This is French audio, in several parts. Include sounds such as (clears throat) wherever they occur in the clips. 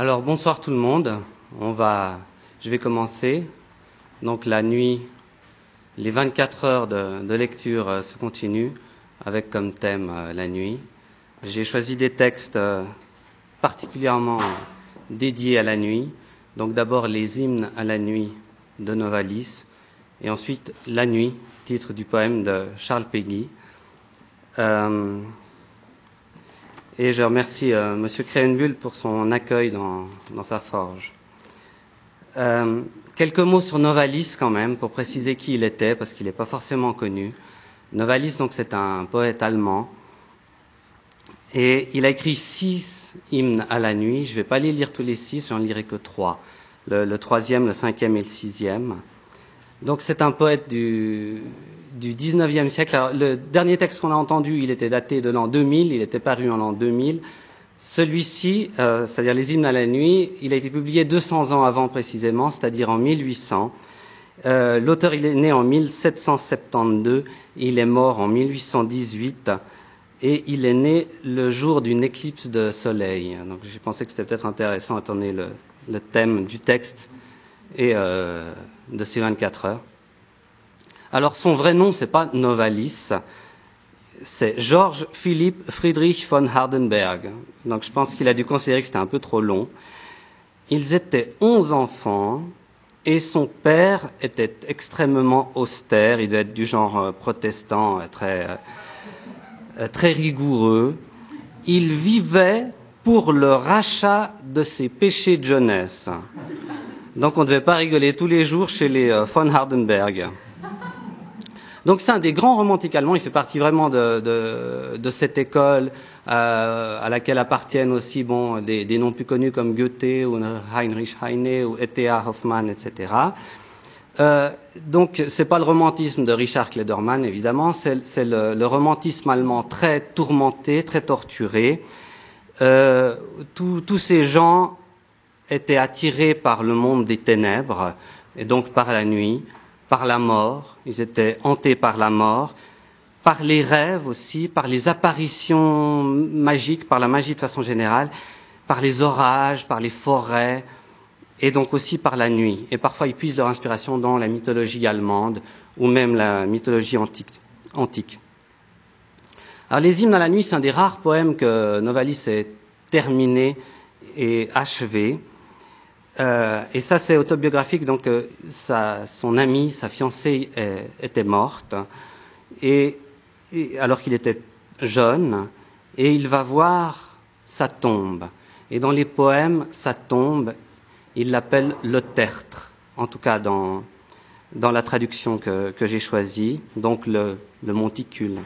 Alors bonsoir tout le monde. On va, je vais commencer. Donc la nuit, les 24 heures de, lecture euh, se continuent avec comme thème euh, la nuit. J'ai choisi des textes euh, particulièrement dédiés à la nuit. Donc d'abord les hymnes à la nuit de Novalis et ensuite La nuit, titre du poème de Charles Péguy. Et je remercie euh, M. Créhenbull pour son accueil dans, sa forge. Euh, quelques mots sur Novalis quand même, pour préciser qui il était, parce qu'il n'est pas forcément connu. Novalis, donc, c'est un poète allemand. Et il a écrit six hymnes à la nuit. Je ne vais pas les lire tous les six, j'en lirai que trois. Le, troisième, le cinquième et le sixième. Donc c'est un poète du, du 19e siècle. Alors, le dernier texte qu'on a entendu, il était daté de l'an 2000, il était paru en l'an 2000. Celui-ci, euh, c'est-à-dire les hymnes à la nuit, il a été publié 200 ans avant précisément, c'est-à-dire en 1800. Euh, L'auteur, il est né en 1772, il est mort en 1818 et il est né le jour d'une éclipse de soleil. Donc j'ai pensé que c'était peut-être intéressant étant donné le, thème du texte et euh, de ces 24 heures. Alors son vrai nom, c'est pas Novalis, c'est Georges Philipp Friedrich von Hardenberg. Donc je pense qu'il a dû considérer que c'était un peu trop long. Ils étaient onze enfants et son père était extrêmement austère. Il devait être du genre euh, protestant, euh, très, euh, très rigoureux. Il vivait pour le rachat de ses péchés de jeunesse. Donc on ne devait pas rigoler tous les jours chez les von Hardenberg. Donc c'est un des grands romantiques allemands. Il fait partie vraiment de, cette école euh, à laquelle appartiennent aussi bon, des, noms plus connus comme Goethe ou Heinrich Heine ou E.T.A. Hoffmann, etc. Euh, donc c'est pas le romantisme de Richard Klederman évidemment, c'est le, le, romantisme allemand très tourmenté, très torturé. Euh, tous ces gens étaient attirés par le monde des ténèbres et donc par la nuit par la mort, ils étaient hantés par la mort, par les rêves aussi, par les apparitions magiques, par la magie de façon générale, par les orages, par les forêts, et donc aussi par la nuit. Et parfois, ils puisent leur inspiration dans la mythologie allemande ou même la mythologie antique. antique. Alors, les hymnes à la nuit, c'est un des rares poèmes que Novalis ait terminé et achevé. Euh, et ça, c'est autobiographique. Donc, euh, son amie, sa fiancée, est, était morte, et, alors qu'il était jeune, et il va voir sa tombe. Et dans les poèmes, sa tombe, il l'appelle le tertre, en tout cas dans, dans la traduction que, que j'ai choisie, donc le, le monticule.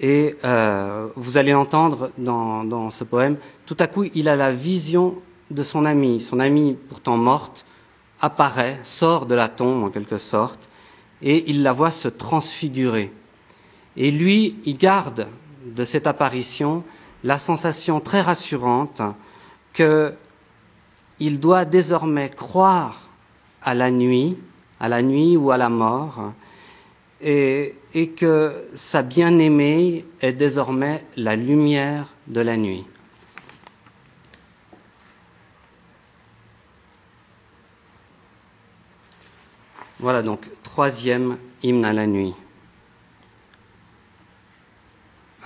Et euh, vous allez entendre dans, dans ce poème, tout à coup, il a la vision de son amie, son amie pourtant morte, apparaît, sort de la tombe en quelque sorte, et il la voit se transfigurer. Et lui, il garde de cette apparition la sensation très rassurante qu'il doit désormais croire à la nuit, à la nuit ou à la mort, et, et que sa bien-aimée est désormais la lumière de la nuit. Voilà donc troisième hymne à la nuit.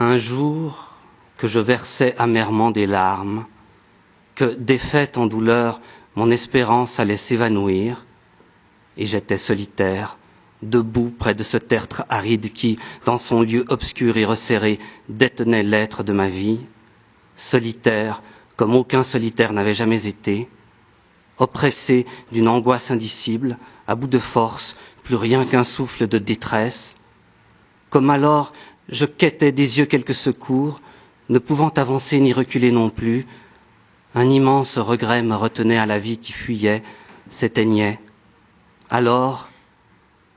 Un jour que je versais amèrement des larmes, que défaite en douleur, mon espérance allait s'évanouir, et j'étais solitaire, debout près de ce tertre aride qui, dans son lieu obscur et resserré, détenait l'être de ma vie, solitaire comme aucun solitaire n'avait jamais été, oppressé d'une angoisse indicible, à bout de force, plus rien qu'un souffle de détresse. Comme alors je quêtais des yeux quelques secours, ne pouvant avancer ni reculer non plus, un immense regret me retenait à la vie qui fuyait, s'éteignait. Alors,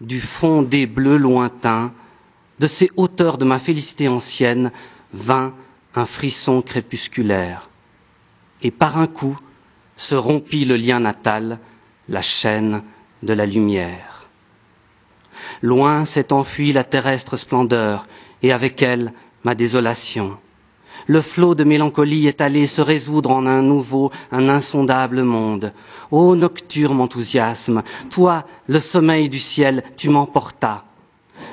du fond des bleus lointains, de ces hauteurs de ma félicité ancienne, vint un frisson crépusculaire. Et par un coup, se rompit le lien natal, la chaîne de la lumière. Loin s'est enfuie la terrestre splendeur, et avec elle ma désolation. Le flot de mélancolie est allé se résoudre en un nouveau, un insondable monde. Ô nocturne enthousiasme, toi, le sommeil du ciel, tu m'emportas.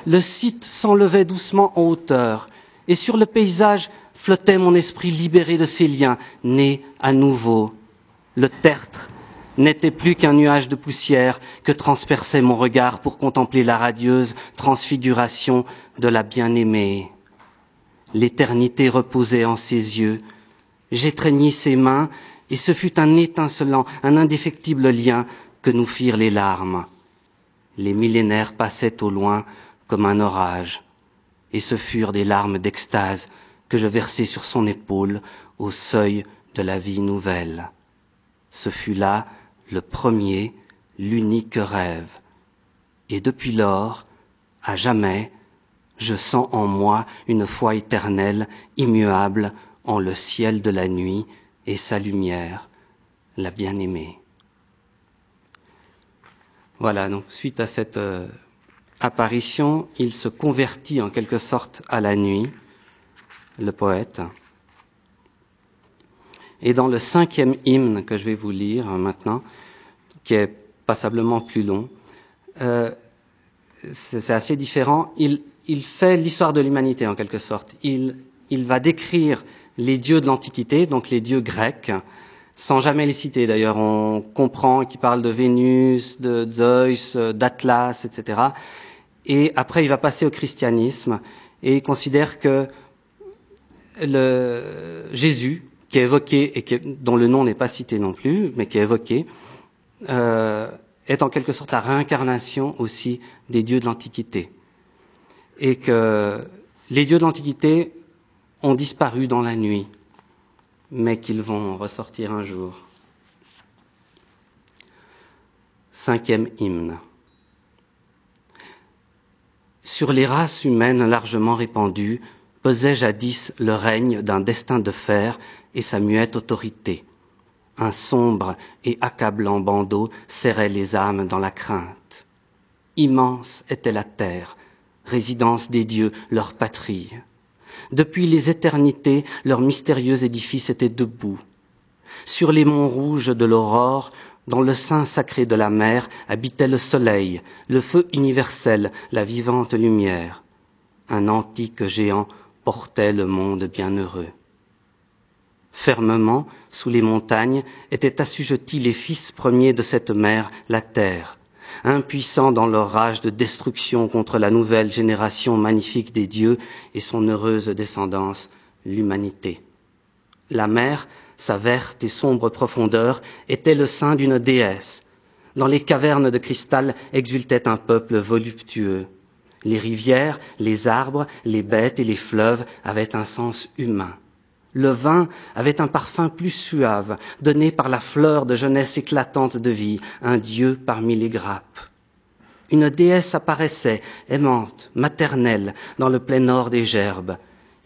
Le site s'enlevait doucement en hauteur, et sur le paysage flottait mon esprit libéré de ses liens, né à nouveau. Le tertre n'était plus qu'un nuage de poussière que transperçait mon regard pour contempler la radieuse transfiguration de la bien-aimée. L'éternité reposait en ses yeux. J'étreignis ses mains, et ce fut un étincelant, un indéfectible lien que nous firent les larmes. Les millénaires passaient au loin comme un orage, et ce furent des larmes d'extase que je versai sur son épaule au seuil de la vie nouvelle. Ce fut là le premier, l'unique rêve. Et depuis lors, à jamais, je sens en moi une foi éternelle, immuable, en le ciel de la nuit et sa lumière, la bien-aimée. Voilà, donc suite à cette euh, apparition, il se convertit en quelque sorte à la nuit, le poète. Et dans le cinquième hymne que je vais vous lire maintenant, qui est passablement plus long, euh, c'est assez différent. Il, il fait l'histoire de l'humanité en quelque sorte. Il, il va décrire les dieux de l'Antiquité, donc les dieux grecs, sans jamais les citer. D'ailleurs, on comprend qu'il parle de Vénus, de Zeus, d'Atlas, etc. Et après, il va passer au christianisme et il considère que le Jésus, qui est évoqué et qui, dont le nom n'est pas cité non plus, mais qui est évoqué, euh, est en quelque sorte la réincarnation aussi des dieux de l'Antiquité. Et que les dieux de l'Antiquité ont disparu dans la nuit, mais qu'ils vont ressortir un jour. Cinquième hymne. Sur les races humaines largement répandues pesait jadis le règne d'un destin de fer et sa muette autorité. Un sombre et accablant bandeau serrait les âmes dans la crainte. Immense était la terre, résidence des dieux, leur patrie. Depuis les éternités, leur mystérieux édifice était debout. Sur les monts rouges de l'aurore, dans le sein sacré de la mer, habitait le soleil, le feu universel, la vivante lumière. Un antique géant portait le monde bienheureux. Fermement, sous les montagnes, étaient assujettis les fils premiers de cette mer, la terre, impuissants dans leur rage de destruction contre la nouvelle génération magnifique des dieux et son heureuse descendance, l'humanité. La mer, sa verte et sombre profondeur, était le sein d'une déesse. Dans les cavernes de cristal exultait un peuple voluptueux. Les rivières, les arbres, les bêtes et les fleuves avaient un sens humain. Le vin avait un parfum plus suave, donné par la fleur de jeunesse éclatante de vie, un dieu parmi les grappes. Une déesse apparaissait, aimante, maternelle, dans le plein nord des gerbes.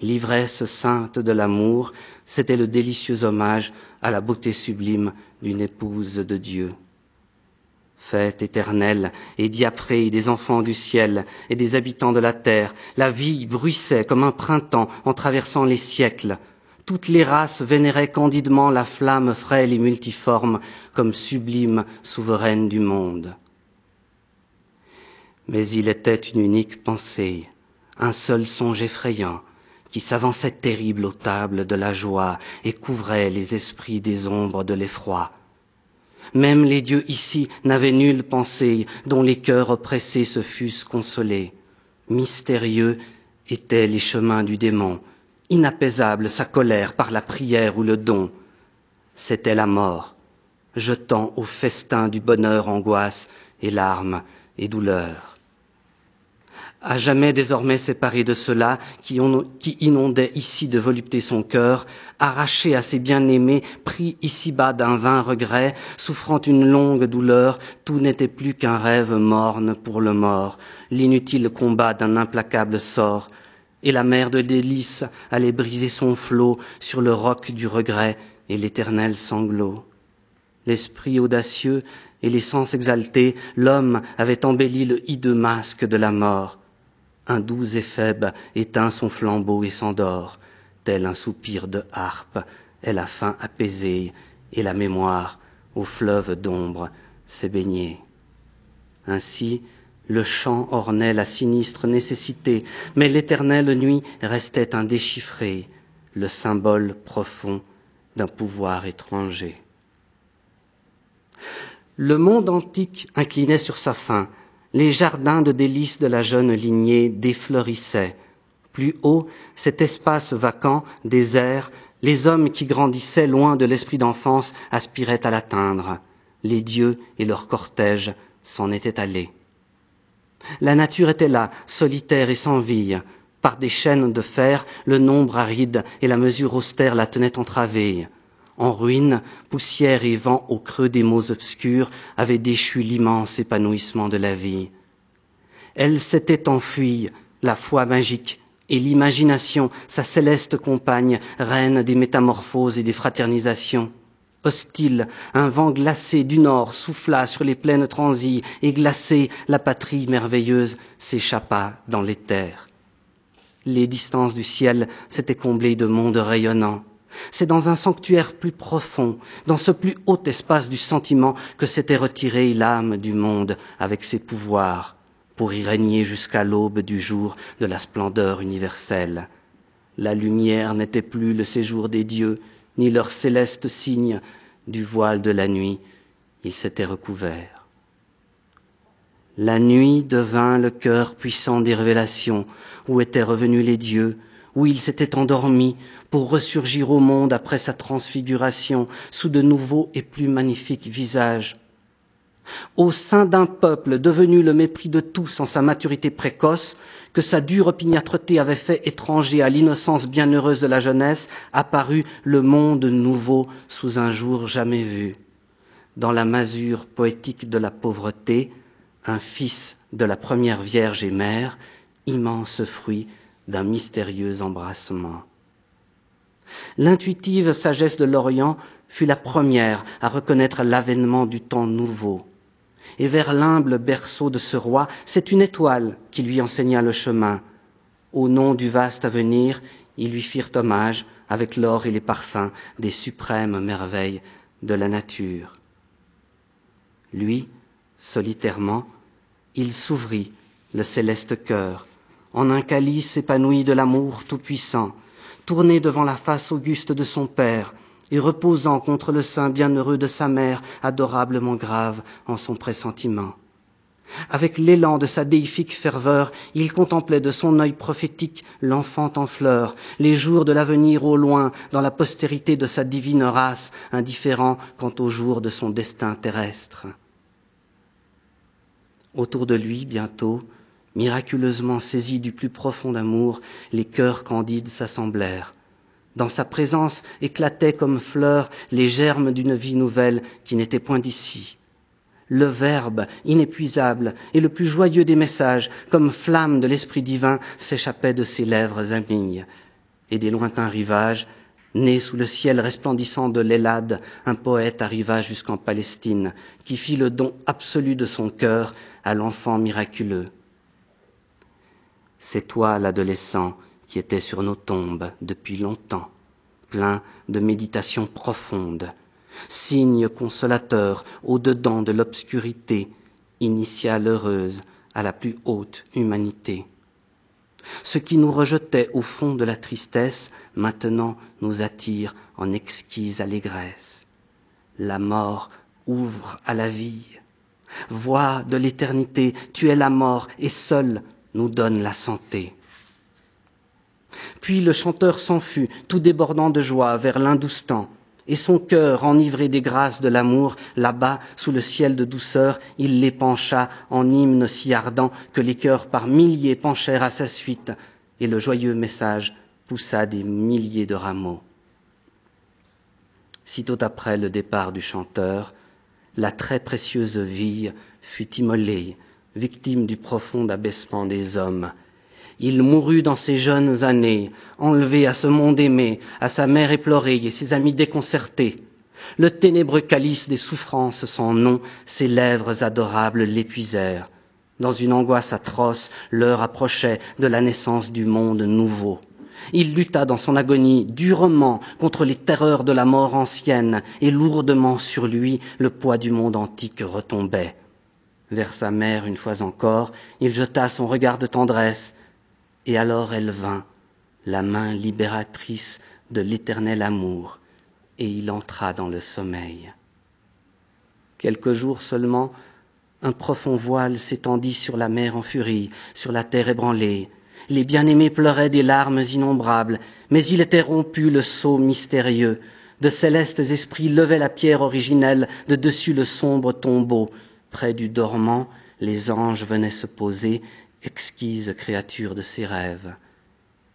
L'ivresse sainte de l'amour, c'était le délicieux hommage à la beauté sublime d'une épouse de Dieu. Fête éternelle et diaprée des enfants du ciel et des habitants de la terre, la vie bruissait comme un printemps en traversant les siècles, toutes les races vénéraient candidement la flamme frêle et multiforme comme sublime souveraine du monde. Mais il était une unique pensée, un seul songe effrayant, qui s'avançait terrible aux tables de la joie et couvrait les esprits des ombres de l'effroi. Même les dieux ici n'avaient nulle pensée dont les cœurs oppressés se fussent consolés. Mystérieux étaient les chemins du démon, inapaisable sa colère par la prière ou le don. C'était la mort, jetant au festin du bonheur angoisse et larmes et douleurs. À jamais désormais séparé de cela qui, qui inondait ici de volupté son cœur, arraché à ses bien-aimés, pris ici-bas d'un vain regret, souffrant une longue douleur, tout n'était plus qu'un rêve morne pour le mort, l'inutile combat d'un implacable sort, et la mer de délices allait briser son flot sur le roc du regret et l'éternel sanglot. L'esprit audacieux et les sens exaltés, l'homme avait embelli le hideux masque de la mort. Un doux éphèbe éteint son flambeau et s'endort. tel un soupir de harpe est la faim apaisée et la mémoire au fleuve d'ombre s'est baignée. Ainsi, le chant ornait la sinistre nécessité, mais l'éternelle nuit restait indéchiffrée, le symbole profond d'un pouvoir étranger. Le monde antique inclinait sur sa fin, les jardins de délices de la jeune lignée défleurissaient. Plus haut, cet espace vacant, désert, les hommes qui grandissaient loin de l'esprit d'enfance aspiraient à l'atteindre. Les dieux et leur cortège s'en étaient allés. La nature était là, solitaire et sans vie. Par des chaînes de fer, le nombre aride et la mesure austère la tenaient entravée. En ruine, poussière et vent au creux des mots obscurs avaient déchu l'immense épanouissement de la vie. Elle s'était enfuie, la foi magique, et l'imagination, sa céleste compagne, reine des métamorphoses et des fraternisations. Hostile, un vent glacé du nord souffla sur les plaines transies, et glacée, la patrie merveilleuse s'échappa dans l'éther. Les distances du ciel s'étaient comblées de mondes rayonnants. C'est dans un sanctuaire plus profond, dans ce plus haut espace du sentiment, que s'était retirée l'âme du monde avec ses pouvoirs, pour y régner jusqu'à l'aube du jour de la splendeur universelle. La lumière n'était plus le séjour des dieux, ni leur céleste signe du voile de la nuit, ils s'étaient recouverts. La nuit devint le cœur puissant des révélations, où étaient revenus les dieux, où ils s'étaient endormis pour ressurgir au monde après sa transfiguration sous de nouveaux et plus magnifiques visages. Au sein d'un peuple devenu le mépris de tous en sa maturité précoce, que sa dure opiniâtreté avait fait étranger à l'innocence bienheureuse de la jeunesse, apparut le monde nouveau sous un jour jamais vu. Dans la masure poétique de la pauvreté, un fils de la première Vierge et mère, immense fruit d'un mystérieux embrassement. L'intuitive sagesse de l'Orient fut la première à reconnaître l'avènement du temps nouveau. Et vers l'humble berceau de ce roi, c'est une étoile qui lui enseigna le chemin. Au nom du vaste avenir, ils lui firent hommage avec l'or et les parfums des suprêmes merveilles de la nature. Lui, solitairement, il s'ouvrit le céleste cœur en un calice épanoui de l'amour tout-puissant, tourné devant la face auguste de son Père, et reposant contre le sein bienheureux de sa mère, adorablement grave en son pressentiment. Avec l'élan de sa déifique ferveur, il contemplait de son œil prophétique l'enfant en fleurs, les jours de l'avenir au loin, dans la postérité de sa divine race, indifférent quant aux jours de son destin terrestre. Autour de lui, bientôt, Miraculeusement saisis du plus profond amour, les cœurs candides s'assemblèrent. Dans sa présence éclataient comme fleurs les germes d'une vie nouvelle qui n'était point d'ici. Le Verbe, inépuisable, et le plus joyeux des messages, comme flamme de l'Esprit divin, s'échappait de ses lèvres amignes. Et des lointains rivages, né sous le ciel resplendissant de l'Hélade, un poète arriva jusqu'en Palestine, qui fit le don absolu de son cœur à l'enfant miraculeux. C'est toi, l'adolescent, qui étais sur nos tombes depuis longtemps, plein de méditations profondes, signe consolateur au-dedans de l'obscurité, initiale heureuse à la plus haute humanité. Ce qui nous rejetait au fond de la tristesse, maintenant nous attire en exquise allégresse. La mort ouvre à la vie. Voix de l'éternité, tu es la mort, et seul nous donne la santé. Puis le chanteur s'en fut, tout débordant de joie, vers l'Indoustan, et son cœur, enivré des grâces de l'amour, là-bas, sous le ciel de douceur, il les pencha en hymne si ardent que les cœurs par milliers penchèrent à sa suite, et le joyeux message poussa des milliers de rameaux. Sitôt après le départ du chanteur, la très précieuse vie fut immolée victime du profond abaissement des hommes. Il mourut dans ses jeunes années, enlevé à ce monde aimé, à sa mère éplorée et ses amis déconcertés. Le ténébreux calice des souffrances sans nom, ses lèvres adorables l'épuisèrent. Dans une angoisse atroce, l'heure approchait de la naissance du monde nouveau. Il lutta dans son agonie durement contre les terreurs de la mort ancienne, et lourdement sur lui le poids du monde antique retombait. Vers sa mère, une fois encore, il jeta son regard de tendresse, et alors elle vint, la main libératrice de l'éternel amour, et il entra dans le sommeil. Quelques jours seulement, un profond voile s'étendit sur la mer en furie, sur la terre ébranlée. Les bien-aimés pleuraient des larmes innombrables, mais il était rompu le sceau mystérieux. De célestes esprits levaient la pierre originelle de dessus le sombre tombeau. Près du dormant, les anges venaient se poser, exquises créatures de ses rêves.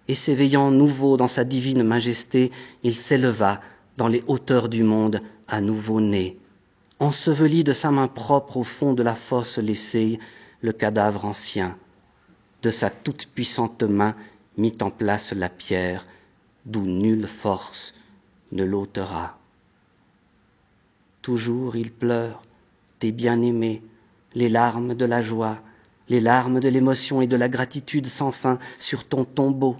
Et s'éveillant nouveau dans sa divine majesté, il s'éleva dans les hauteurs du monde, à nouveau né enseveli de sa main propre au fond de la fosse laissée, le cadavre ancien. De sa toute-puissante main mit en place la pierre, d'où nulle force ne l'ôtera. Toujours il pleure, tes bien-aimés, les larmes de la joie, les larmes de l'émotion et de la gratitude sans fin sur ton tombeau.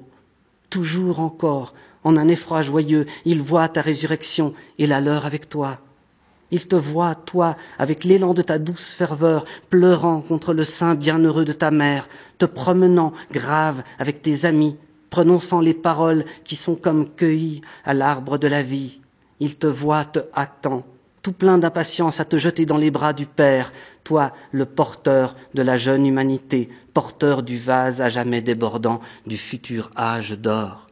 Toujours encore, en un effroi joyeux, il voit ta résurrection et la leur avec toi. Il te voit, toi, avec l'élan de ta douce ferveur, pleurant contre le sein bienheureux de ta mère, te promenant grave avec tes amis, prononçant les paroles qui sont comme cueillies à l'arbre de la vie. Il te voit te hâtant, tout plein d'impatience à te jeter dans les bras du Père, toi, le porteur de la jeune humanité, porteur du vase à jamais débordant du futur âge d'or.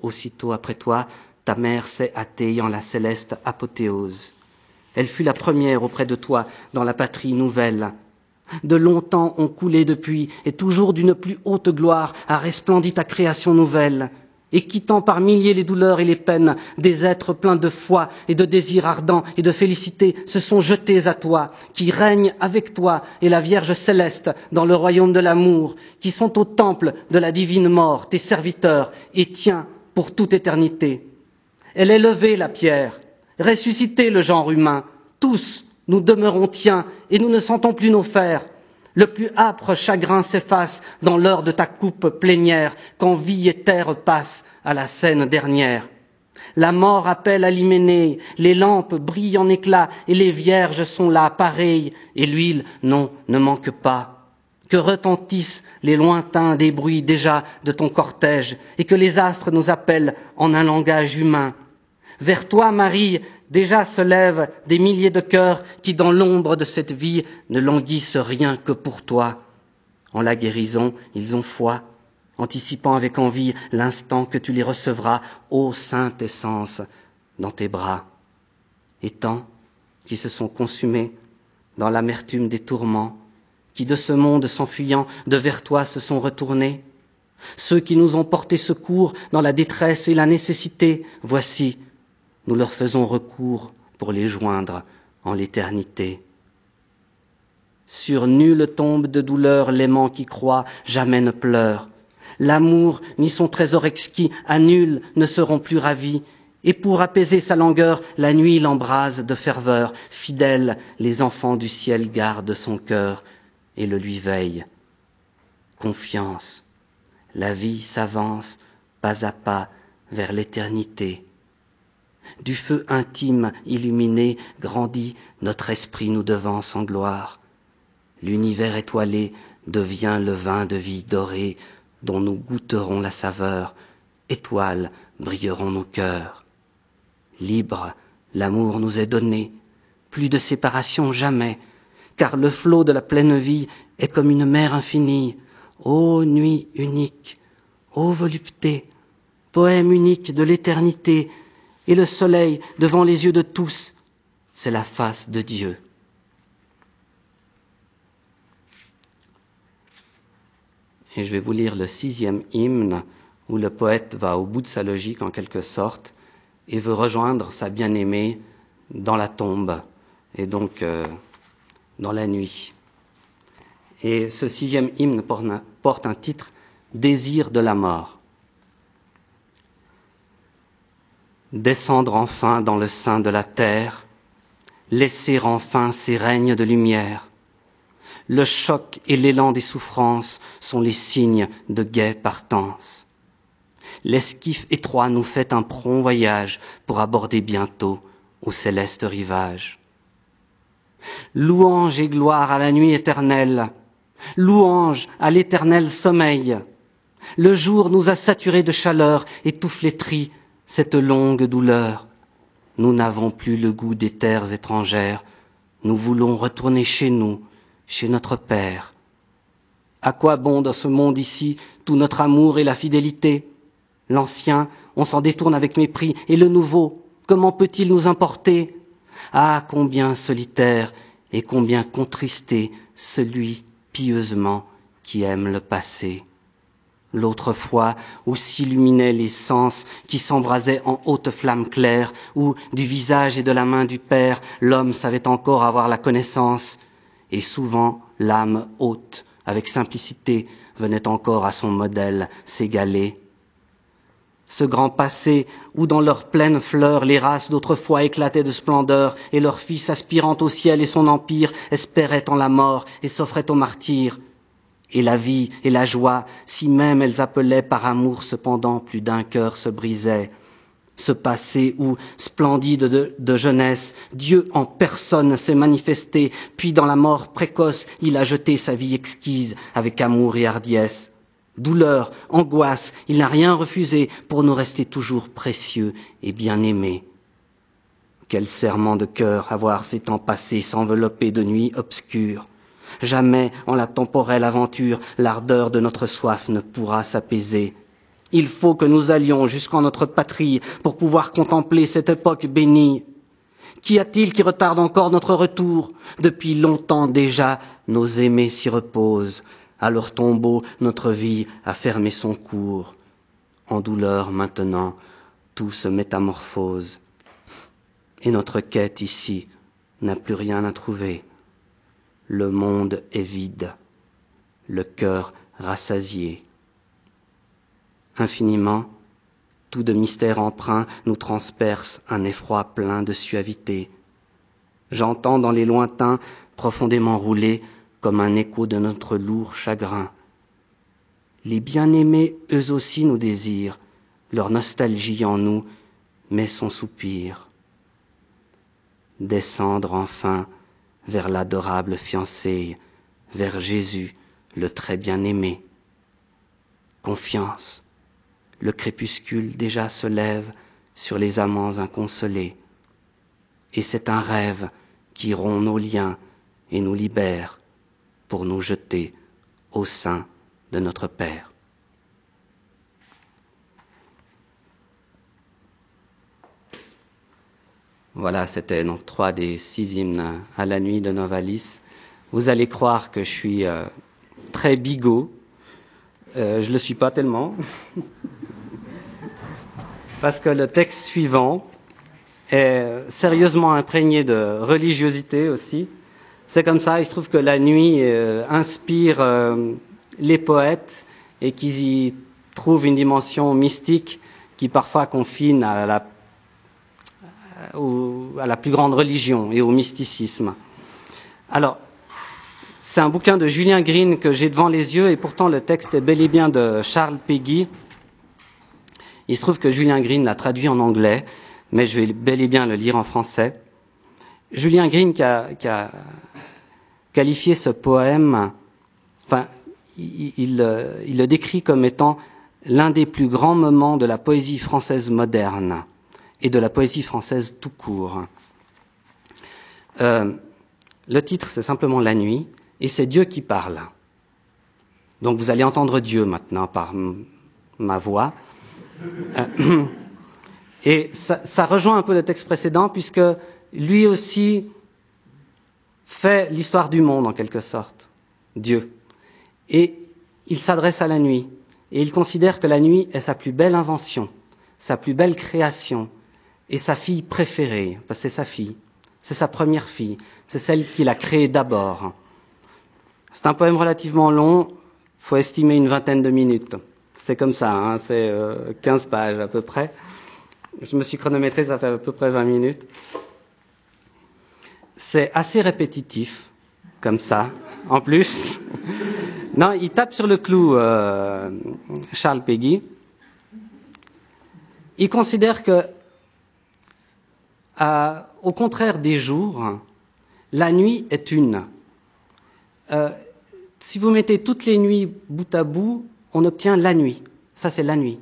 Aussitôt après toi, ta mère s'est hâtée en la céleste apothéose. Elle fut la première auprès de toi dans la patrie nouvelle. De longtemps ont coulé depuis, et toujours d'une plus haute gloire a resplendi ta création nouvelle. Et quittant par milliers les douleurs et les peines, des êtres pleins de foi et de désirs ardents et de félicité se sont jetés à toi, qui règnent avec toi et la Vierge céleste dans le royaume de l'amour, qui sont au temple de la divine mort, tes serviteurs, et tiens pour toute éternité. Elle est levée, la pierre, ressusciter le genre humain. Tous, nous demeurons tiens et nous ne sentons plus nos fers. Le plus âpre chagrin s'efface dans l'heure de ta coupe plénière, quand vie et terre passent à la scène dernière. La mort appelle à l'hyménée, les lampes brillent en éclat, et les vierges sont là, pareilles, et l'huile, non, ne manque pas. Que retentissent les lointains des bruits déjà de ton cortège, et que les astres nous appellent en un langage humain, vers toi, Marie, déjà se lèvent des milliers de cœurs qui, dans l'ombre de cette vie, ne languissent rien que pour toi. En la guérison, ils ont foi, anticipant avec envie l'instant que tu les recevras, ô sainte essence, dans tes bras. Et tant qui se sont consumés dans l'amertume des tourments, qui de ce monde s'enfuyant de vers toi se sont retournés, ceux qui nous ont porté secours dans la détresse et la nécessité, voici, nous leur faisons recours pour les joindre en l'éternité. Sur nulle tombe de douleur l'aimant qui croit jamais ne pleure. L'amour ni son trésor exquis à nul ne seront plus ravis, et pour apaiser sa langueur, la nuit l'embrase de ferveur. Fidèle, les enfants du ciel gardent son cœur et le lui veillent. Confiance, la vie s'avance pas à pas vers l'éternité. Du feu intime illuminé grandit notre esprit nous devance en gloire. L'univers étoilé devient le vin de vie doré dont nous goûterons la saveur. Étoiles brilleront nos cœurs. Libre, l'amour nous est donné. Plus de séparation jamais, car le flot de la pleine vie est comme une mer infinie. Ô nuit unique, ô volupté, poème unique de l'éternité, et le soleil devant les yeux de tous, c'est la face de Dieu. Et je vais vous lire le sixième hymne où le poète va au bout de sa logique en quelque sorte et veut rejoindre sa bien-aimée dans la tombe et donc euh, dans la nuit. Et ce sixième hymne porte un titre Désir de la mort. Descendre enfin dans le sein de la terre, laisser enfin ces règnes de lumière. Le choc et l'élan des souffrances sont les signes de gaie partance. l'esquif étroit nous fait un prompt voyage pour aborder bientôt au céleste rivage. Louange et gloire à la nuit éternelle, louange à l'éternel sommeil. Le jour nous a saturés de chaleur et tout flétri cette longue douleur. Nous n'avons plus le goût des terres étrangères, nous voulons retourner chez nous, chez notre Père. À quoi bon dans ce monde ici tout notre amour et la fidélité? L'ancien, on s'en détourne avec mépris, et le nouveau, comment peut-il nous importer? Ah, combien solitaire et combien contristé celui pieusement qui aime le passé. L'autre fois où s'illuminaient les sens qui s'embrasaient en haute flamme claire, où du visage et de la main du Père l'homme savait encore avoir la connaissance, et souvent l'âme haute, avec simplicité, venait encore à son modèle s'égaler. Ce grand passé où dans leurs pleines fleurs les races d'autrefois éclataient de splendeur et leur fils aspirant au ciel et son empire espérait en la mort et s'offrait au martyr. Et la vie et la joie, si même elles appelaient par amour cependant plus d'un cœur se brisaient ce passé où, splendide de, de, jeunesse, Dieu en personne s'est manifesté, puis dans la mort précoce, il a jeté sa vie exquise avec amour et hardiesse. Douleur, angoisse, il n'a rien refusé pour nous rester toujours précieux et bien-aimés. Quel serment de cœur avoir ces temps passés s'envelopper de nuits obscures. Jamais, en la temporelle aventure, l'ardeur de notre soif ne pourra s'apaiser. Il faut que nous allions jusqu'en notre patrie pour pouvoir contempler cette époque bénie. Qu'y a-t-il qui retarde encore notre retour? Depuis longtemps déjà, nos aimés s'y reposent. À leur tombeau, notre vie a fermé son cours. En douleur maintenant, tout se métamorphose. Et notre quête ici n'a plus rien à trouver. Le monde est vide, le cœur rassasié infiniment, tout de mystère emprunt nous transperce un effroi plein de suavité. J'entends dans les lointains, profondément roulés, comme un écho de notre lourd chagrin. Les bien-aimés, eux aussi, nous désirent, leur nostalgie en nous met son soupir. Descendre enfin vers l'adorable fiancée, vers Jésus, le très bien-aimé. Confiance, le crépuscule déjà se lève sur les amants inconsolés. Et c'est un rêve qui rompt nos liens et nous libère pour nous jeter au sein de notre Père. Voilà, c'était donc trois des six hymnes à la nuit de Novalis. Vous allez croire que je suis euh, très bigot. Euh, je ne le suis pas tellement. (laughs) parce que le texte suivant est sérieusement imprégné de religiosité aussi. C'est comme ça, il se trouve que la nuit euh, inspire les poètes et qu'ils y trouvent une dimension mystique qui parfois confine à la, à la plus grande religion et au mysticisme. Alors, c'est un bouquin de Julien Green que j'ai devant les yeux et pourtant le texte est bel et bien de Charles Peggy. Il se trouve que Julien Green l'a traduit en anglais, mais je vais bel et bien le lire en français. Julien Green qui a, qualifié ce poème, enfin, il, il le décrit comme étant l'un des plus grands moments de la poésie française moderne et de la poésie française tout court. Euh, le titre, c'est simplement La nuit, et c'est Dieu qui parle. Donc vous allez entendre Dieu maintenant par ma voix. Euh, (clears throat) et ça, ça, rejoint un peu le texte précédent, puisque lui aussi fait l'histoire du monde, en quelque sorte, Dieu. Et il s'adresse à la nuit, et il considère que la nuit est sa plus belle invention, sa plus belle création, et sa fille préférée, parce que c'est sa fille, c'est sa première fille, c'est celle qu'il a créée d'abord. C'est un poème relativement long, faut estimer une vingtaine de minutes. C'est comme ça, hein, c'est euh, 15 pages à peu près. Je me suis chronométré, ça fait à peu près 20 minutes. C'est assez répétitif, comme ça, en plus. (laughs) non, il tape sur le clou, euh, Charles Peggy. il considère que, au contraire des jours, la nuit est une. Euh, si vous mettez toutes les nuits bout à bout, on obtient la nuit. Ça, c'est la nuit.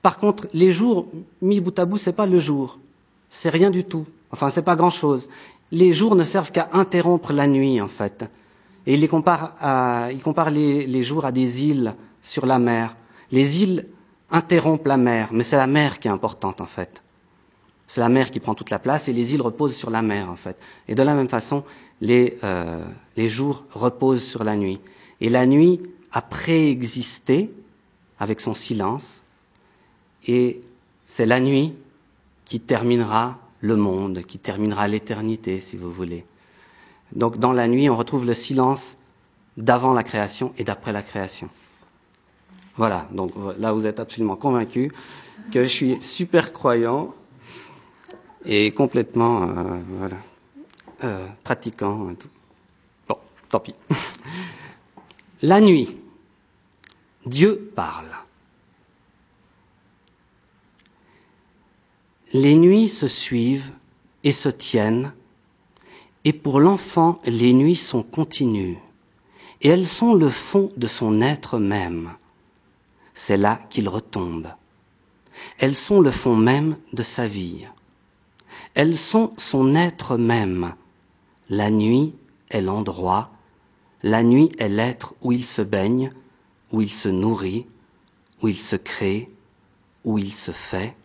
Par contre, les jours mis bout à bout, c'est pas le jour. C'est rien du tout. Enfin, c'est pas grand chose. Les jours ne servent qu'à interrompre la nuit, en fait. Et il, les compare, à, il compare les jours à des îles sur la mer. Les îles interrompent la mer, mais c'est la mer qui est importante, en fait. C'est la mer qui prend toute la place et les îles reposent sur la mer, en fait. Et de la même façon, les, euh, les jours reposent sur la nuit. Et la nuit a préexisté avec son silence, et c'est la nuit qui terminera le monde, qui terminera l'éternité, si vous voulez. Donc dans la nuit, on retrouve le silence d'avant la création et d'après la création. Voilà, donc là vous êtes absolument convaincu que je suis super croyant et complètement euh, euh, pratiquant. Tout. Bon, tant pis. (laughs) La nuit, Dieu parle. Les nuits se suivent et se tiennent, et pour l'enfant, les nuits sont continues, et elles sont le fond de son être même. C'est là qu'il retombe. Elles sont le fond même de sa vie. Elles sont son être même. La nuit est l'endroit, la nuit est l'être où il se baigne, où il se nourrit, où il se crée, où il se fait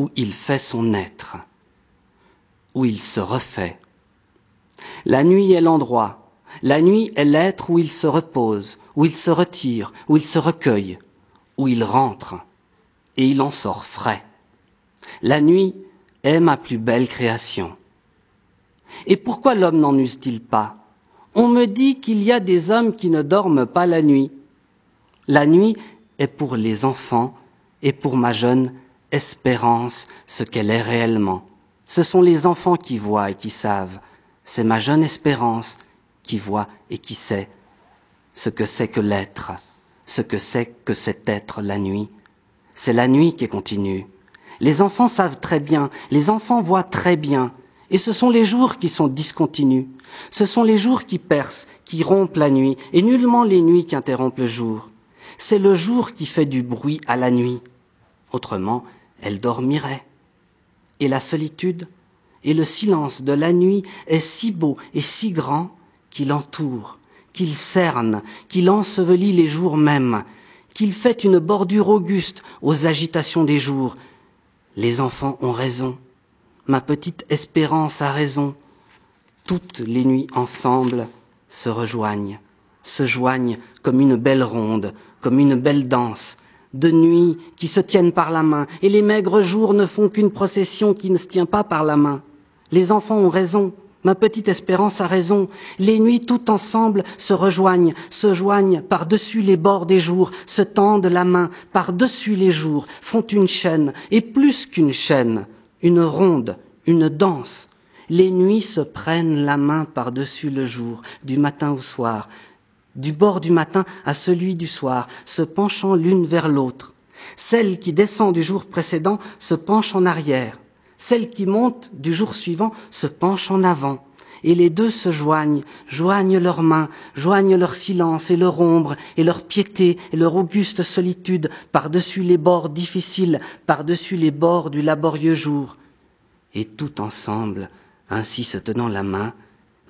où il fait son être, où il se refait. La nuit est l'endroit, la nuit est l'être où il se repose, où il se retire, où il se recueille, où il rentre, et il en sort frais. La nuit est ma plus belle création. Et pourquoi l'homme n'en use-t-il pas? On me dit qu'il y a des hommes qui ne dorment pas la nuit. La nuit est pour les enfants et pour ma jeune espérance ce qu'elle est réellement. Ce sont les enfants qui voient et qui savent. C'est ma jeune espérance qui voit et qui sait ce que c'est que l'être, ce que c'est que cet être la nuit. C'est la nuit qui est continue. Les enfants savent très bien, les enfants voient très bien, et ce sont les jours qui sont discontinus. Ce sont les jours qui percent, qui rompent la nuit, et nullement les nuits qui interrompent le jour. C'est le jour qui fait du bruit à la nuit. Autrement, elle dormirait. Et la solitude et le silence de la nuit est si beau et si grand qu'il entoure, qu'il cerne, qu'il ensevelit les jours mêmes, qu'il fait une bordure auguste aux agitations des jours. Les enfants ont raison, ma petite espérance a raison. Toutes les nuits ensemble se rejoignent, se joignent comme une belle ronde, comme une belle danse, de nuit qui se tiennent par la main, et les maigres jours ne font qu'une procession qui ne se tient pas par la main. Les enfants ont raison, ma petite espérance a raison, les nuits tout ensemble se rejoignent, se joignent par-dessus les bords des jours, se tendent la main par-dessus les jours, font une chaîne, et plus qu'une chaîne, une ronde, une danse. Les nuits se prennent la main par-dessus le jour, du matin au soir, du bord du matin à celui du soir, se penchant l'une vers l'autre. Celle qui descend du jour précédent se penche en arrière. Celle qui monte du jour suivant se penche en avant. Et les deux se joignent, joignent leurs mains, joignent leur silence et leur ombre, et leur piété et leur auguste solitude par-dessus les bords difficiles, par-dessus les bords du laborieux jour. Et tout ensemble, ainsi se tenant la main,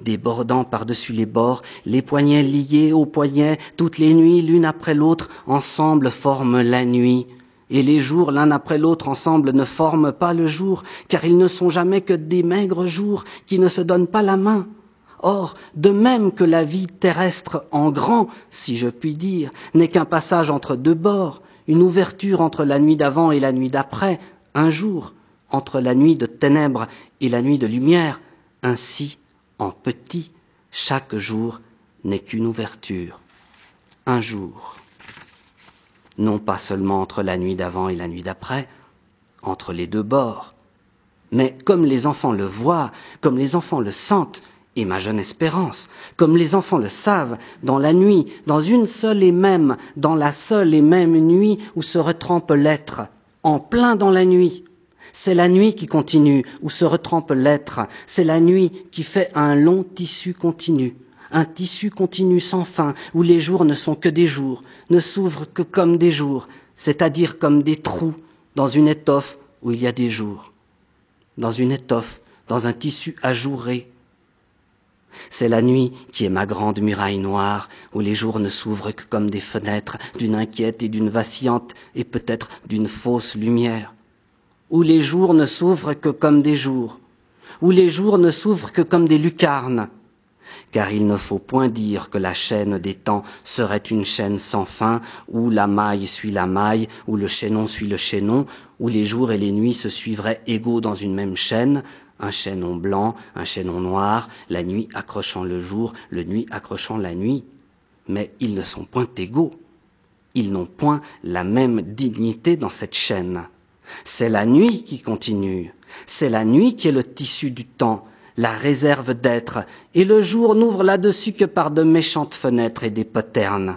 débordant par-dessus les bords, les poignets liés aux poignets, toutes les nuits l'une après l'autre, ensemble forment la nuit. Et les jours l'un après l'autre ensemble ne forment pas le jour, car ils ne sont jamais que des maigres jours qui ne se donnent pas la main. Or, de même que la vie terrestre en grand, si je puis dire, n'est qu'un passage entre deux bords, une ouverture entre la nuit d'avant et la nuit d'après, un jour, entre la nuit de ténèbres et la nuit de lumière, ainsi en petit, chaque jour n'est qu'une ouverture, un jour, non pas seulement entre la nuit d'avant et la nuit d'après, entre les deux bords, mais comme les enfants le voient, comme les enfants le sentent, et ma jeune espérance, comme les enfants le savent, dans la nuit, dans une seule et même, dans la seule et même nuit où se retrempe l'être, en plein dans la nuit. C'est la nuit qui continue, où se retrempe l'être. C'est la nuit qui fait un long tissu continu. Un tissu continu sans fin, où les jours ne sont que des jours, ne s'ouvrent que comme des jours, c'est-à-dire comme des trous dans une étoffe où il y a des jours. Dans une étoffe, dans un tissu ajouré. C'est la nuit qui est ma grande muraille noire, où les jours ne s'ouvrent que comme des fenêtres d'une inquiète et d'une vacillante et peut-être d'une fausse lumière où les jours ne s'ouvrent que comme des jours, où les jours ne s'ouvrent que comme des lucarnes, car il ne faut point dire que la chaîne des temps serait une chaîne sans fin, où la maille suit la maille, où le chaînon suit le chaînon, où les jours et les nuits se suivraient égaux dans une même chaîne, un chaînon blanc, un chaînon noir, la nuit accrochant le jour, le nuit accrochant la nuit. Mais ils ne sont point égaux. Ils n'ont point la même dignité dans cette chaîne. C'est la nuit qui continue, c'est la nuit qui est le tissu du temps, la réserve d'être, et le jour n'ouvre là-dessus que par de méchantes fenêtres et des poternes.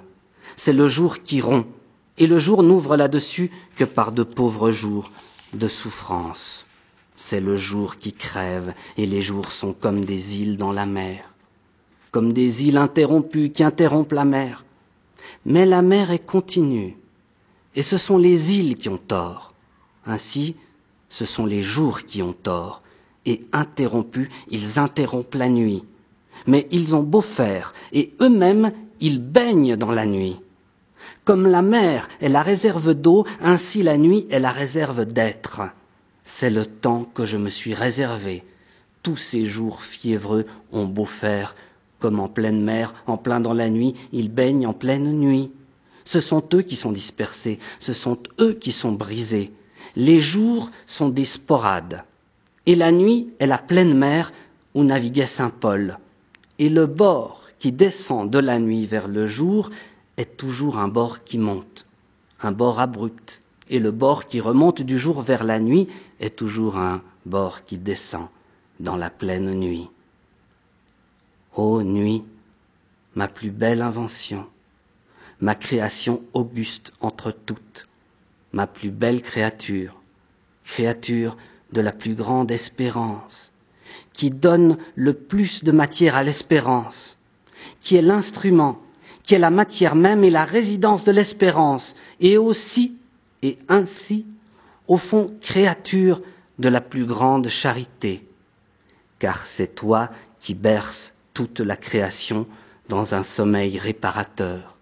C'est le jour qui rompt, et le jour n'ouvre là-dessus que par de pauvres jours de souffrance. C'est le jour qui crève, et les jours sont comme des îles dans la mer, comme des îles interrompues qui interrompent la mer. Mais la mer est continue, et ce sont les îles qui ont tort. Ainsi, ce sont les jours qui ont tort, et interrompus, ils interrompent la nuit. Mais ils ont beau faire, et eux-mêmes, ils baignent dans la nuit. Comme la mer est la réserve d'eau, ainsi la nuit est la réserve d'être. C'est le temps que je me suis réservé. Tous ces jours fiévreux ont beau faire, comme en pleine mer, en plein dans la nuit, ils baignent en pleine nuit. Ce sont eux qui sont dispersés, ce sont eux qui sont brisés. Les jours sont des sporades, et la nuit est la pleine mer où naviguait saint Paul. Et le bord qui descend de la nuit vers le jour est toujours un bord qui monte, un bord abrupt, et le bord qui remonte du jour vers la nuit est toujours un bord qui descend dans la pleine nuit. Ô nuit, ma plus belle invention, ma création auguste entre toutes, ma plus belle créature, créature de la plus grande espérance, qui donne le plus de matière à l'espérance, qui est l'instrument, qui est la matière même et la résidence de l'espérance, et aussi, et ainsi, au fond, créature de la plus grande charité, car c'est toi qui berces toute la création dans un sommeil réparateur.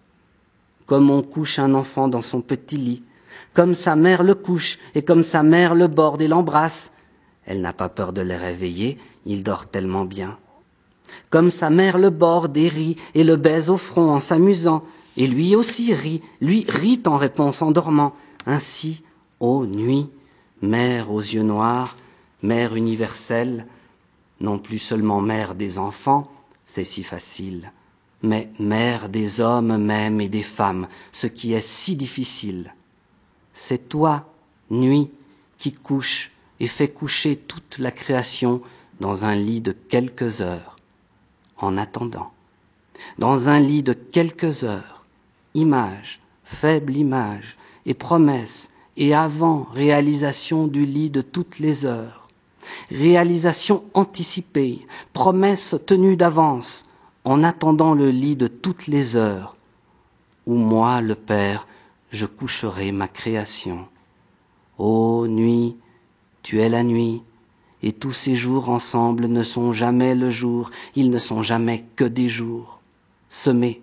Comme on couche un enfant dans son petit lit, comme sa mère le couche et comme sa mère le borde et l'embrasse. Elle n'a pas peur de le réveiller, il dort tellement bien. Comme sa mère le borde et rit et le baise au front en s'amusant, et lui aussi rit, lui rit en réponse en dormant. Ainsi, ô nuit, mère aux yeux noirs, mère universelle, non plus seulement mère des enfants, c'est si facile, mais mère des hommes même et des femmes, ce qui est si difficile. C'est toi, nuit, qui couche et fais coucher toute la création dans un lit de quelques heures, en attendant. Dans un lit de quelques heures, image, faible image, et promesse, et avant réalisation du lit de toutes les heures. Réalisation anticipée, promesse tenue d'avance, en attendant le lit de toutes les heures, où moi, le Père, je coucherai ma création. Ô nuit, tu es la nuit, et tous ces jours ensemble ne sont jamais le jour, ils ne sont jamais que des jours semés.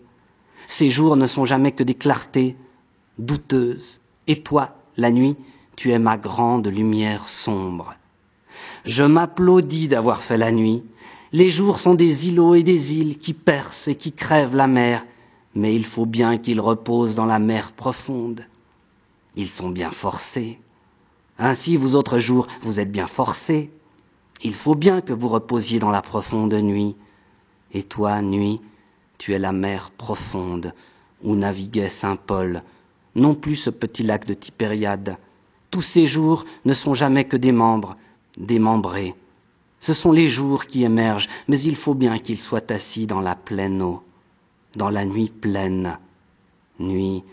Ces jours ne sont jamais que des clartés douteuses. Et toi, la nuit, tu es ma grande lumière sombre. Je m'applaudis d'avoir fait la nuit. Les jours sont des îlots et des îles qui percent et qui crèvent la mer, mais il faut bien qu'ils reposent dans la mer profonde. Ils sont bien forcés. Ainsi, vous autres jours, vous êtes bien forcés. Il faut bien que vous reposiez dans la profonde nuit. Et toi, nuit, tu es la mer profonde où naviguait saint Paul, non plus ce petit lac de Tipériade. Tous ces jours ne sont jamais que des membres, démembrés. Ce sont les jours qui émergent, mais il faut bien qu'ils soient assis dans la pleine eau dans la nuit pleine, nuit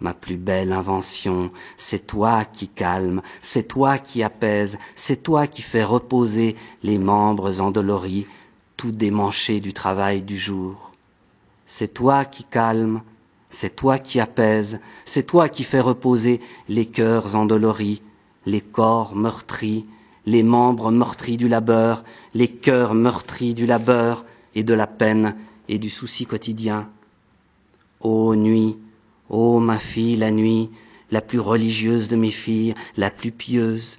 ma plus belle invention, c'est toi qui calme, c'est toi qui apaise, c'est toi qui fais reposer les membres endoloris, tout démanchés du travail du jour. C'est toi qui calme, c'est toi qui apaise, c'est toi qui fais reposer les cœurs endoloris, les corps meurtris, les membres meurtris du labeur, les cœurs meurtris du labeur et de la peine et du souci quotidien. Ô nuit, ô ma fille, la nuit, la plus religieuse de mes filles, la plus pieuse,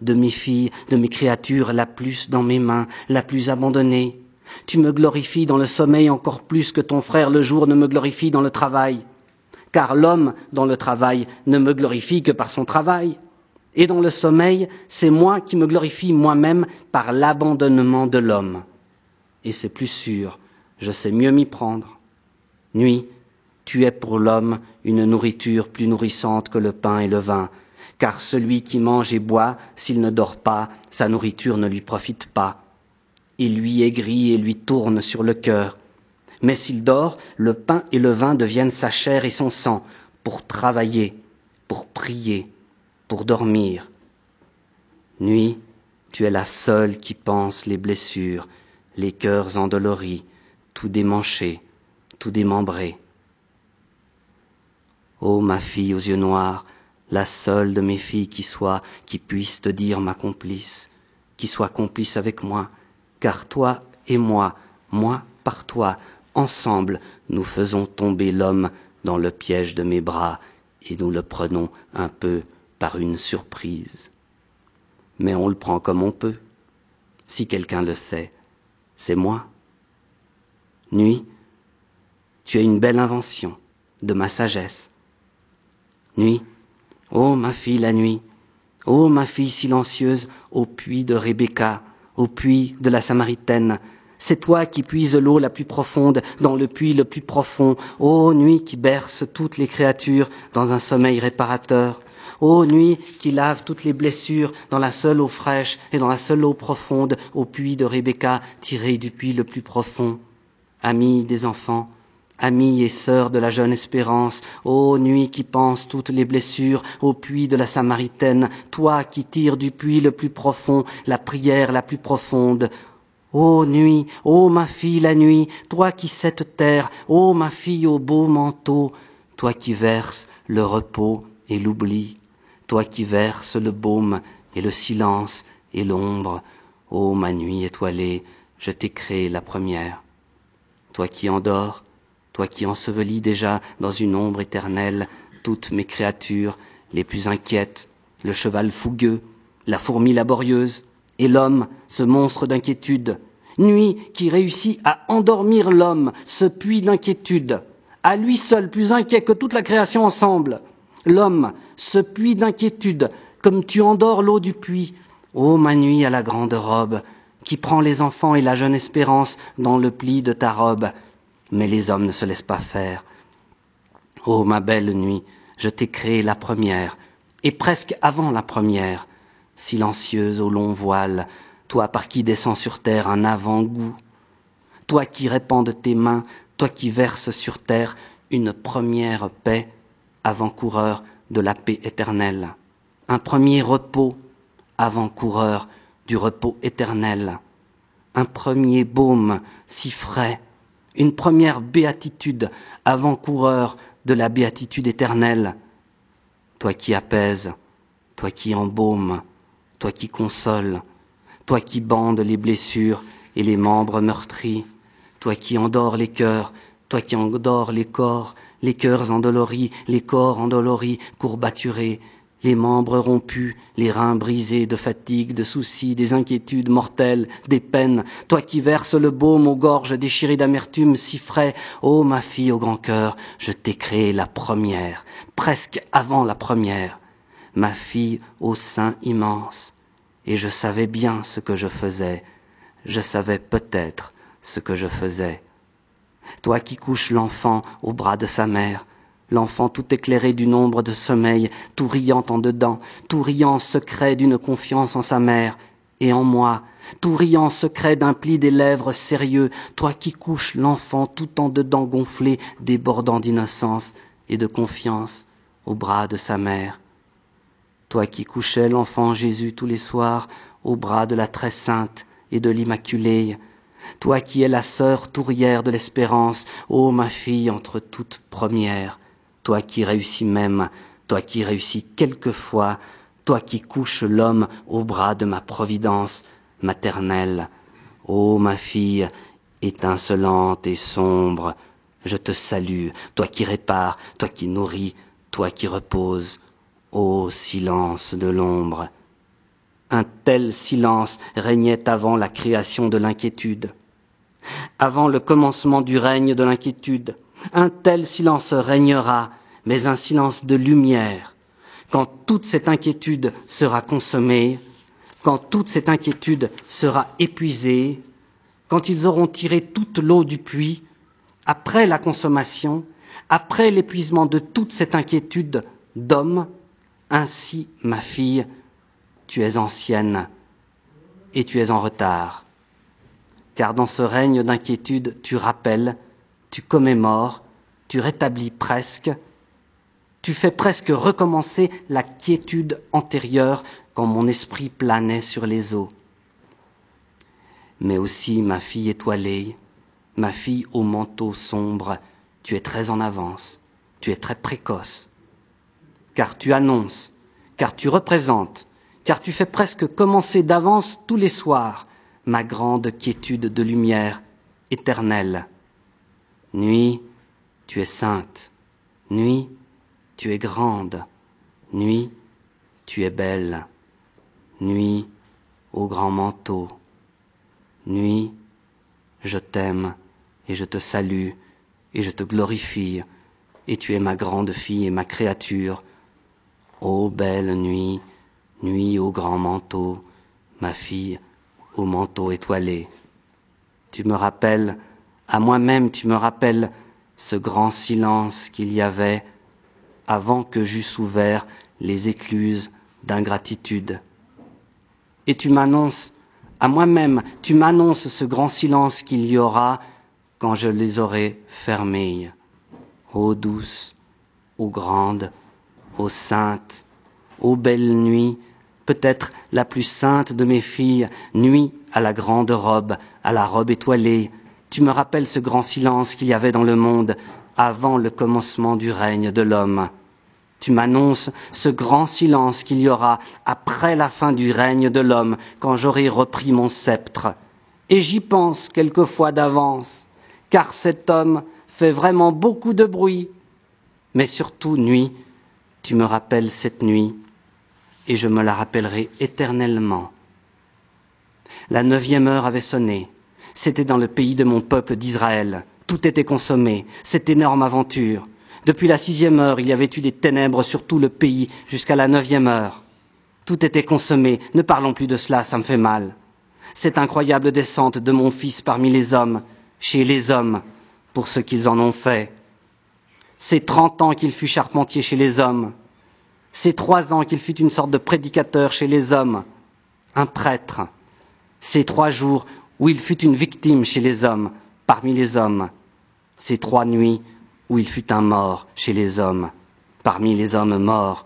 de mes filles, de mes créatures, la plus dans mes mains, la plus abandonnée. Tu me glorifies dans le sommeil encore plus que ton frère le jour ne me glorifie dans le travail. Car l'homme, dans le travail, ne me glorifie que par son travail. Et dans le sommeil, c'est moi qui me glorifie moi-même par l'abandonnement de l'homme. Et c'est plus sûr, je sais mieux m'y prendre. Nuit, tu es pour l'homme une nourriture plus nourrissante que le pain et le vin, car celui qui mange et boit, s'il ne dort pas, sa nourriture ne lui profite pas. Il lui aigrit et lui tourne sur le cœur. Mais s'il dort, le pain et le vin deviennent sa chair et son sang, pour travailler, pour prier, pour dormir. Nuit, tu es la seule qui pense les blessures, les cœurs endoloris, tout démanchés, tout démembrés. Ô ma fille aux yeux noirs, la seule de mes filles qui soit, qui puisse te dire ma complice, qui soit complice avec moi, car toi et moi, moi par toi, ensemble, nous faisons tomber l'homme dans le piège de mes bras, et nous le prenons un peu par une surprise. Mais on le prend comme on peut. Si quelqu'un le sait, c'est moi. Nuit, tu as une belle invention de ma sagesse. Nuit, ô ma fille la nuit, ô ma fille silencieuse au puits de Rebecca, au puits de la Samaritaine, c'est toi qui puises l'eau la plus profonde dans le puits le plus profond, ô nuit qui berce toutes les créatures dans un sommeil réparateur, ô nuit qui lave toutes les blessures dans la seule eau fraîche et dans la seule eau profonde au puits de Rebecca tiré du puits le plus profond. Amis des enfants, Amis et sœurs de la jeune espérance, ô nuit qui pense toutes les blessures au puits de la Samaritaine, toi qui tires du puits le plus profond la prière la plus profonde, Ô nuit, ô ma fille la nuit, toi qui cette terre, ô ma fille au beau manteau, toi qui verses le repos et l'oubli, toi qui verses le baume et le silence et l'ombre, ô ma nuit étoilée, je t'ai créé la première. Toi qui endors, toi qui ensevelis déjà dans une ombre éternelle toutes mes créatures les plus inquiètes, le cheval fougueux, la fourmi laborieuse, et l'homme, ce monstre d'inquiétude, nuit qui réussit à endormir l'homme, ce puits d'inquiétude, à lui seul plus inquiet que toute la création ensemble. L'homme, ce puits d'inquiétude, comme tu endors l'eau du puits, ô ma nuit à la grande robe, qui prend les enfants et la jeune espérance dans le pli de ta robe, mais les hommes ne se laissent pas faire. Ô ma belle nuit, je t'ai créé la première, et presque avant la première, silencieuse au long voile, toi par qui descend sur terre un avant-goût, toi qui répands de tes mains, toi qui verses sur terre une première paix, avant-coureur de la paix éternelle, un premier repos, avant-coureur du repos éternel, un premier baume si frais, une première béatitude, avant-coureur de la béatitude éternelle. Toi qui apaises, toi qui embaumes, toi qui consoles, toi qui bandes les blessures et les membres meurtris, toi qui endors les cœurs, toi qui endors les corps, les cœurs endoloris, les corps endoloris, courbaturés, les membres rompus, les reins brisés de fatigue, de soucis, des inquiétudes mortelles, des peines, toi qui verses le baume aux gorges déchirées d'amertume si frais, ô ma fille au grand cœur, je t'ai créé la première, presque avant la première, ma fille au sein immense, et je savais bien ce que je faisais, je savais peut-être ce que je faisais. Toi qui couches l'enfant au bras de sa mère, l'enfant tout éclairé du nombre de sommeils, tout riant en dedans, tout riant secret d'une confiance en sa mère, et en moi, tout riant secret d'un pli des lèvres sérieux, toi qui couches l'enfant tout en dedans gonflé, débordant d'innocence et de confiance, au bras de sa mère. Toi qui couchais l'enfant Jésus tous les soirs au bras de la très sainte et de l'Immaculée, toi qui es la sœur tourrière de l'espérance, ô ma fille entre toutes premières, toi qui réussis même, toi qui réussis quelquefois, toi qui couches l'homme au bras de ma providence maternelle, ô ma fille, étincelante et sombre, je te salue, toi qui répares, toi qui nourris, toi qui reposes, ô silence de l'ombre. Un tel silence régnait avant la création de l'inquiétude, avant le commencement du règne de l'inquiétude. Un tel silence régnera, mais un silence de lumière. Quand toute cette inquiétude sera consommée, quand toute cette inquiétude sera épuisée, quand ils auront tiré toute l'eau du puits, après la consommation, après l'épuisement de toute cette inquiétude d'homme, ainsi, ma fille, tu es ancienne et tu es en retard. Car dans ce règne d'inquiétude, tu rappelles, tu commémores, tu rétablis presque, tu fais presque recommencer la quiétude antérieure quand mon esprit planait sur les eaux. Mais aussi ma fille étoilée, ma fille au manteau sombre, tu es très en avance, tu es très précoce, car tu annonces, car tu représentes, car tu fais presque commencer d'avance tous les soirs ma grande quiétude de lumière éternelle. Nuit, tu es sainte, nuit, tu es grande, nuit, tu es belle, nuit, au grand manteau, Nuit, je t'aime et je te salue et je te glorifie, et tu es ma grande fille et ma créature. Ô belle nuit, nuit au grand manteau, ma fille au manteau étoilé. Tu me rappelles, à moi-même tu me rappelles ce grand silence qu'il y avait avant que j'eusse ouvert les écluses d'ingratitude. Et tu m'annonces à moi-même, tu m'annonces ce grand silence qu'il y aura quand je les aurai fermés. Ô douce, ô grande, ô sainte, ô belle nuit, peut-être la plus sainte de mes filles, nuit à la grande robe, à la robe étoilée, tu me rappelles ce grand silence qu'il y avait dans le monde avant le commencement du règne de l'homme. Tu m'annonces ce grand silence qu'il y aura après la fin du règne de l'homme, quand j'aurai repris mon sceptre. Et j'y pense quelquefois d'avance, car cet homme fait vraiment beaucoup de bruit. Mais surtout, nuit, tu me rappelles cette nuit, et je me la rappellerai éternellement. La neuvième heure avait sonné. C'était dans le pays de mon peuple d'Israël. Tout était consommé. Cette énorme aventure. Depuis la sixième heure, il y avait eu des ténèbres sur tout le pays jusqu'à la neuvième heure. Tout était consommé. Ne parlons plus de cela, ça me fait mal. Cette incroyable descente de mon fils parmi les hommes, chez les hommes, pour ce qu'ils en ont fait. Ces trente ans qu'il fut charpentier chez les hommes. Ces trois ans qu'il fut une sorte de prédicateur chez les hommes, un prêtre. Ces trois jours où il fut une victime chez les hommes, parmi les hommes. Ces trois nuits où il fut un mort chez les hommes, parmi les hommes morts.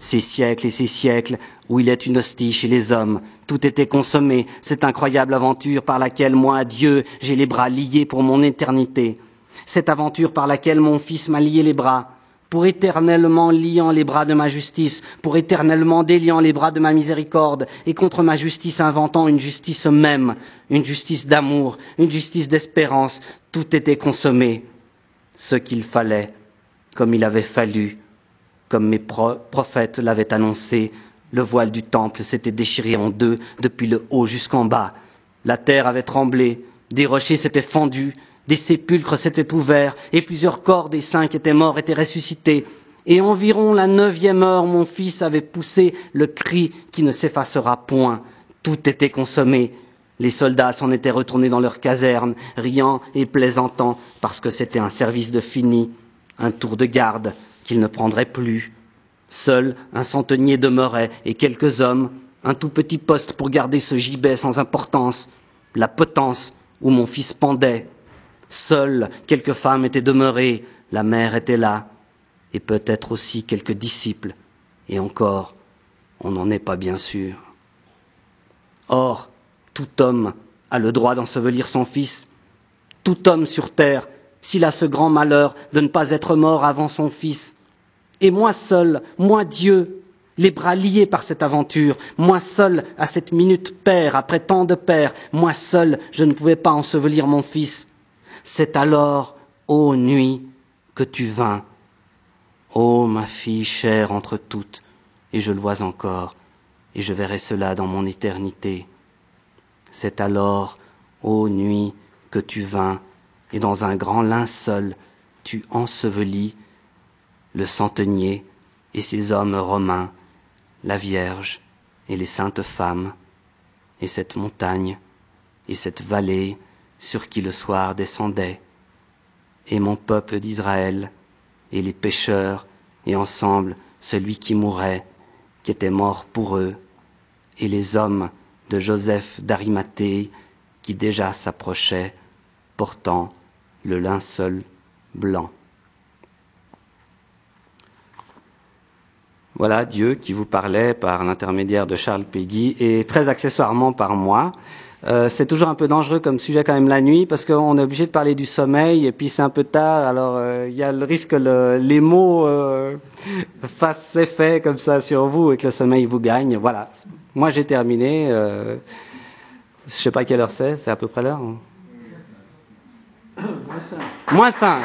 Ces siècles et ces siècles où il est une hostie chez les hommes, tout était consommé, cette incroyable aventure par laquelle moi, Dieu, j'ai les bras liés pour mon éternité, cette aventure par laquelle mon Fils m'a lié les bras, pour éternellement liant les bras de ma justice, pour éternellement déliant les bras de ma miséricorde, et contre ma justice inventant une justice même, une justice d'amour, une justice d'espérance, tout était consommé ce qu'il fallait, comme il avait fallu, comme mes prophètes l'avaient annoncé, le voile du temple s'était déchiré en deux depuis le haut jusqu'en bas. La terre avait tremblé, des rochers s'étaient fendus, des sépulcres s'étaient ouverts, et plusieurs corps des saints qui étaient morts étaient ressuscités. Et environ la neuvième heure, mon fils avait poussé le cri qui ne s'effacera point. Tout était consommé. Les soldats s'en étaient retournés dans leurs casernes, riant et plaisantant, parce que c'était un service de fini, un tour de garde qu'ils ne prendraient plus. Seul un centenier demeurait, et quelques hommes, un tout petit poste pour garder ce gibet sans importance, la potence où mon fils pendait. Seules quelques femmes étaient demeurées, la mère était là. et peut-être aussi quelques disciples, et encore, on n'en est pas bien sûr. Or, tout homme a le droit d'ensevelir son fils, tout homme sur terre, s'il a ce grand malheur de ne pas être mort avant son fils. Et moi seul, moi Dieu, les bras liés par cette aventure, moi seul, à cette minute père, après tant de pères, moi seul, je ne pouvais pas ensevelir mon fils. C'est alors, ô nuit, que tu vins. Ô ma fille chère entre toutes, et je le vois encore, et je verrai cela dans mon éternité. C'est alors, ô nuit, que tu vins, et dans un grand linceul, tu ensevelis le centenier et ses hommes romains, la Vierge et les saintes femmes, et cette montagne et cette vallée sur qui le soir descendait, et mon peuple d'Israël, et les pécheurs, et ensemble celui qui mourait, qui était mort pour eux, et les hommes de Joseph d'Arimathée qui déjà s'approchaient, portant le linceul blanc. Voilà Dieu qui vous parlait par l'intermédiaire de Charles Péguy et très accessoirement par moi. Euh, c'est toujours un peu dangereux comme sujet quand même la nuit parce qu'on est obligé de parler du sommeil et puis c'est un peu tard alors euh, il y a le risque que le, les mots euh, (laughs) fassent effet comme ça sur vous et que le sommeil vous gagne. Voilà. Moi j'ai terminé. Euh, je sais pas quelle heure c'est. C'est à peu près l'heure. Hein Moins 5. Moins 5.